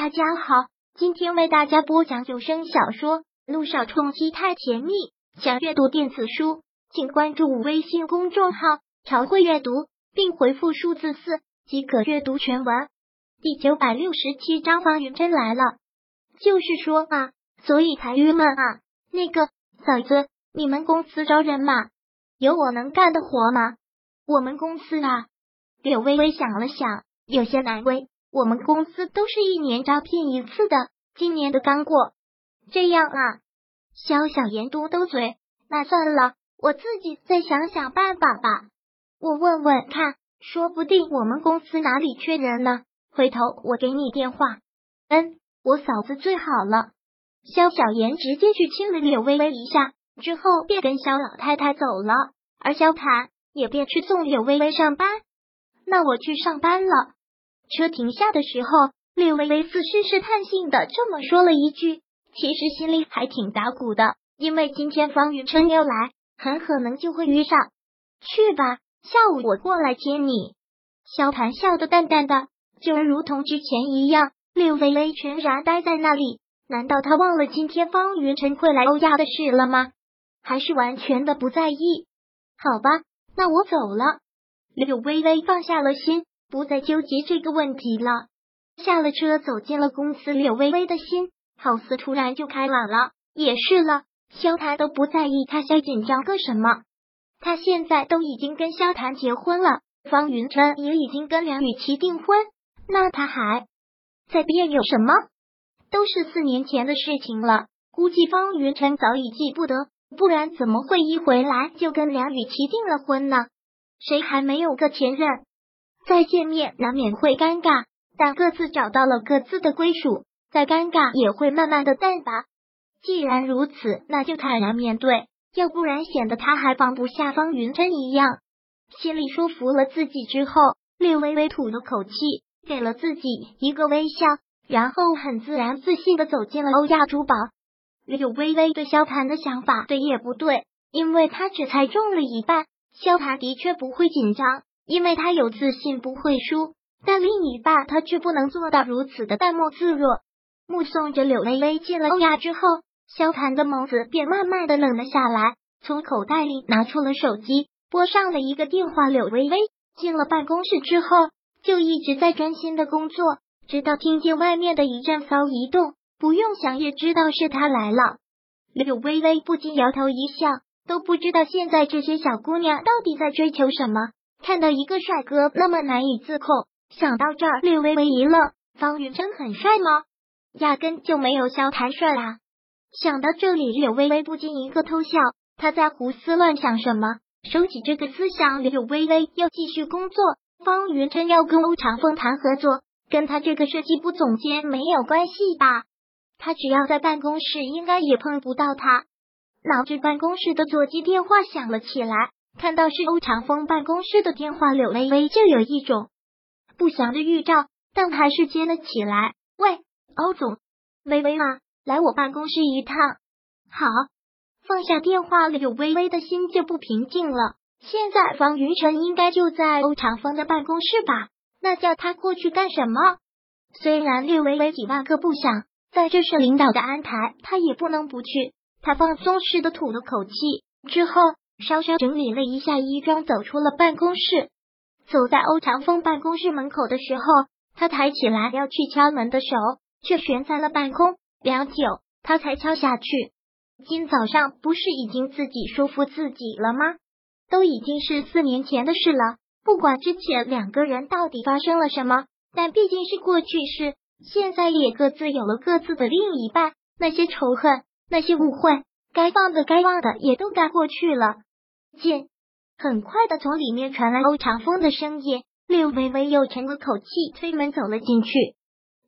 大家好，今天为大家播讲有声小说《路上冲击太甜蜜》。想阅读电子书，请关注微信公众号“朝会阅读”，并回复数字四即可阅读全文。第九百六十七章，方云真来了。就是说啊，所以才郁闷啊。那个嫂子，你们公司招人吗？有我能干的活吗？我们公司啊，柳微微想了想，有些难为。我们公司都是一年招聘一次的，今年的刚过。这样啊，肖小言嘟嘟嘴，那算了，我自己再想想办法吧。我问问看，说不定我们公司哪里缺人呢？回头我给你电话。嗯，我嫂子最好了。肖小言直接去亲了柳微微一下，之后便跟肖老太太走了，而肖谭也便去送柳微微上班。那我去上班了。车停下的时候，柳微微似试试探性的这么说了一句，其实心里还挺打鼓的，因为今天方云琛要来，很可能就会遇上。去吧，下午我过来接你。萧谭笑得淡淡的，就如同之前一样。柳微微全然呆在那里，难道他忘了今天方云琛会来欧亚的事了吗？还是完全的不在意？好吧，那我走了。柳微微放下了心。不再纠结这个问题了。下了车，走进了公司。柳微微的心好似突然就开朗了。也是了，萧谭都不在意他，在紧张个什么？他现在都已经跟萧谭结婚了，方云琛也已经跟梁雨琪订婚，那他还在别有什么？都是四年前的事情了，估计方云琛早已记不得，不然怎么会一回来就跟梁雨琪订了婚呢？谁还没有个前任？再见面难免会尴尬，但各自找到了各自的归属，再尴尬也会慢慢的淡吧。既然如此，那就坦然面对，要不然显得他还放不下方云琛一样。心里说服了自己之后，略微微吐了口气，给了自己一个微笑，然后很自然自信的走进了欧亚珠宝。柳微微对萧谭的想法对也不对，因为他只猜中了一半，萧谭的确不会紧张。因为他有自信不会输，但另一半他却不能做到如此的淡漠自若。目送着柳微微进了欧亚之后，萧谭的眸子便慢慢的冷了下来，从口袋里拿出了手机，拨上了一个电话。柳微微进了办公室之后，就一直在专心的工作，直到听见外面的一阵骚移动，不用想也知道是他来了。柳微微不禁摇头一笑，都不知道现在这些小姑娘到底在追求什么。看到一个帅哥那么难以自控，想到这儿，略微微一愣。方云真很帅吗？压根就没有萧谈帅啊！想到这里，柳微微不禁一个偷笑。他在胡思乱想什么？收起这个思想，柳微微要继续工作。方云琛要跟欧长凤谈合作，跟他这个设计部总监没有关系吧？他只要在办公室，应该也碰不到他。脑子办公室的座机电话响了起来。看到是欧长风办公室的电话，柳微微就有一种不祥的预兆，但还是接了起来。喂，欧总，微微吗？来我办公室一趟。好，放下电话，柳微微的心就不平静了。现在方云晨应该就在欧长风的办公室吧？那叫他过去干什么？虽然略微微几万个不想，但这是领导的安排，他也不能不去。他放松似的吐了口气之后。稍稍整理了一下衣装，走出了办公室。走在欧长风办公室门口的时候，他抬起来要去敲门的手，却悬在了半空。良久，他才敲下去。今早上不是已经自己说服自己了吗？都已经是四年前的事了。不管之前两个人到底发生了什么，但毕竟是过去式。现在也各自有了各自的另一半，那些仇恨，那些误会，该忘的该忘的也都该过去了。见，很快的从里面传来欧长风的声音。柳微微又沉了口气，推门走了进去。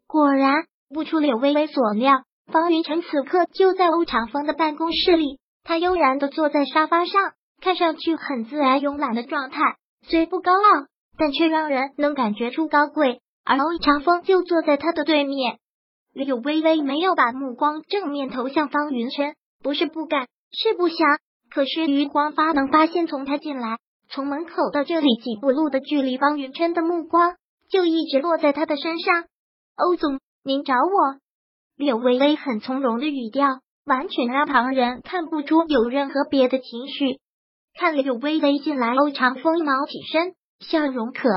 果然不出柳微微所料，方云晨此刻就在欧长风的办公室里。他悠然的坐在沙发上，看上去很自然慵懒的状态，虽不高傲，但却让人能感觉出高贵。而欧长风就坐在他的对面。柳微微没有把目光正面投向方云晨，不是不敢，是不想。可是余光发能发现，从他进来，从门口到这里几步路的距离，方云琛的目光就一直落在他的身上。欧总，您找我？柳微微很从容的语调，完全让旁人看不出有任何别的情绪。看柳微微进来，欧长风毛起身，笑容可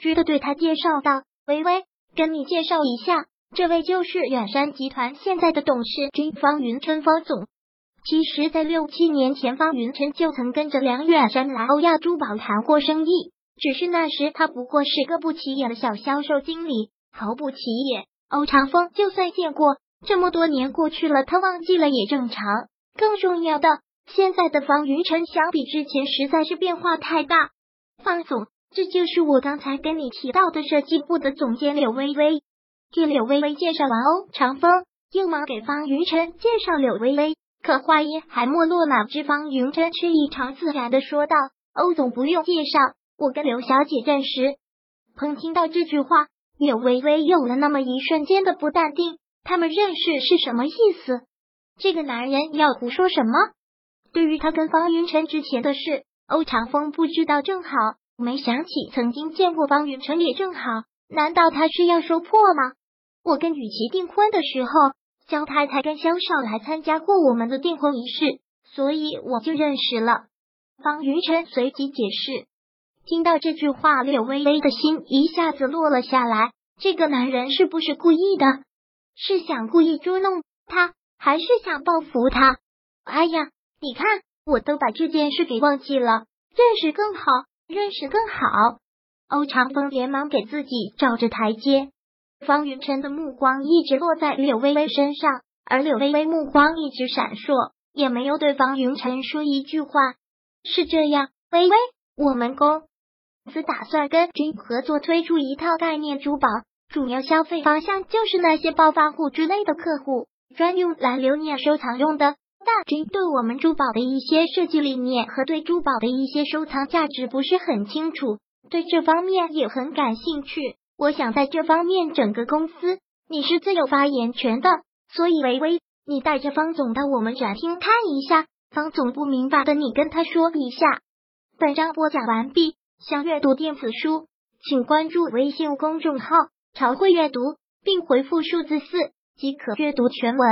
掬的对他介绍道：“微微，跟你介绍一下，这位就是远山集团现在的董事君方云琛方总。其实，在六七年前，方云晨就曾跟着梁远山来欧亚珠宝谈过生意，只是那时他不过是个不起眼的小销售经理，毫不起眼。”欧长风就算见过，这么多年过去了，他忘记了也正常。更重要的，现在的方云晨相比之前实在是变化太大。方总，这就是我刚才跟你提到的设计部的总监柳微微。给柳微微介绍完，欧长风又忙给方云晨介绍柳微微。可话音还没落，哪知方云晨却异常自然的说道：“欧总不用介绍，我跟刘小姐认识。”彭！听到这句话。柳微微有了那么一瞬间的不淡定，他们认识是什么意思？这个男人要胡说什么？对于他跟方云晨之前的事，欧长风不知道，正好没想起曾经见过方云晨，也正好，难道他是要说破吗？我跟雨琪订婚的时候，肖太太跟肖少来参加过我们的订婚仪式，所以我就认识了。方云晨随即解释。听到这句话，柳微微的心一下子落了下来。这个男人是不是故意的？是想故意捉弄他，还是想报复他？哎呀，你看，我都把这件事给忘记了。认识更好，认识更好。欧长风连忙给自己找着台阶。方云晨的目光一直落在柳微微身上，而柳微微目光一直闪烁，也没有对方云晨说一句话。是这样，微微，我们公。司打算跟君合作推出一套概念珠宝，主要消费方向就是那些暴发户之类的客户，专用来留念收藏用的。大军对我们珠宝的一些设计理念和对珠宝的一些收藏价值不是很清楚，对这方面也很感兴趣。我想在这方面整个公司你是最有发言权的，所以微微，你带着方总到我们展厅看一下。方总不明白的，你跟他说一下。本章播讲完毕。想阅读电子书，请关注微信公众号“朝会阅读”，并回复数字四即可阅读全文。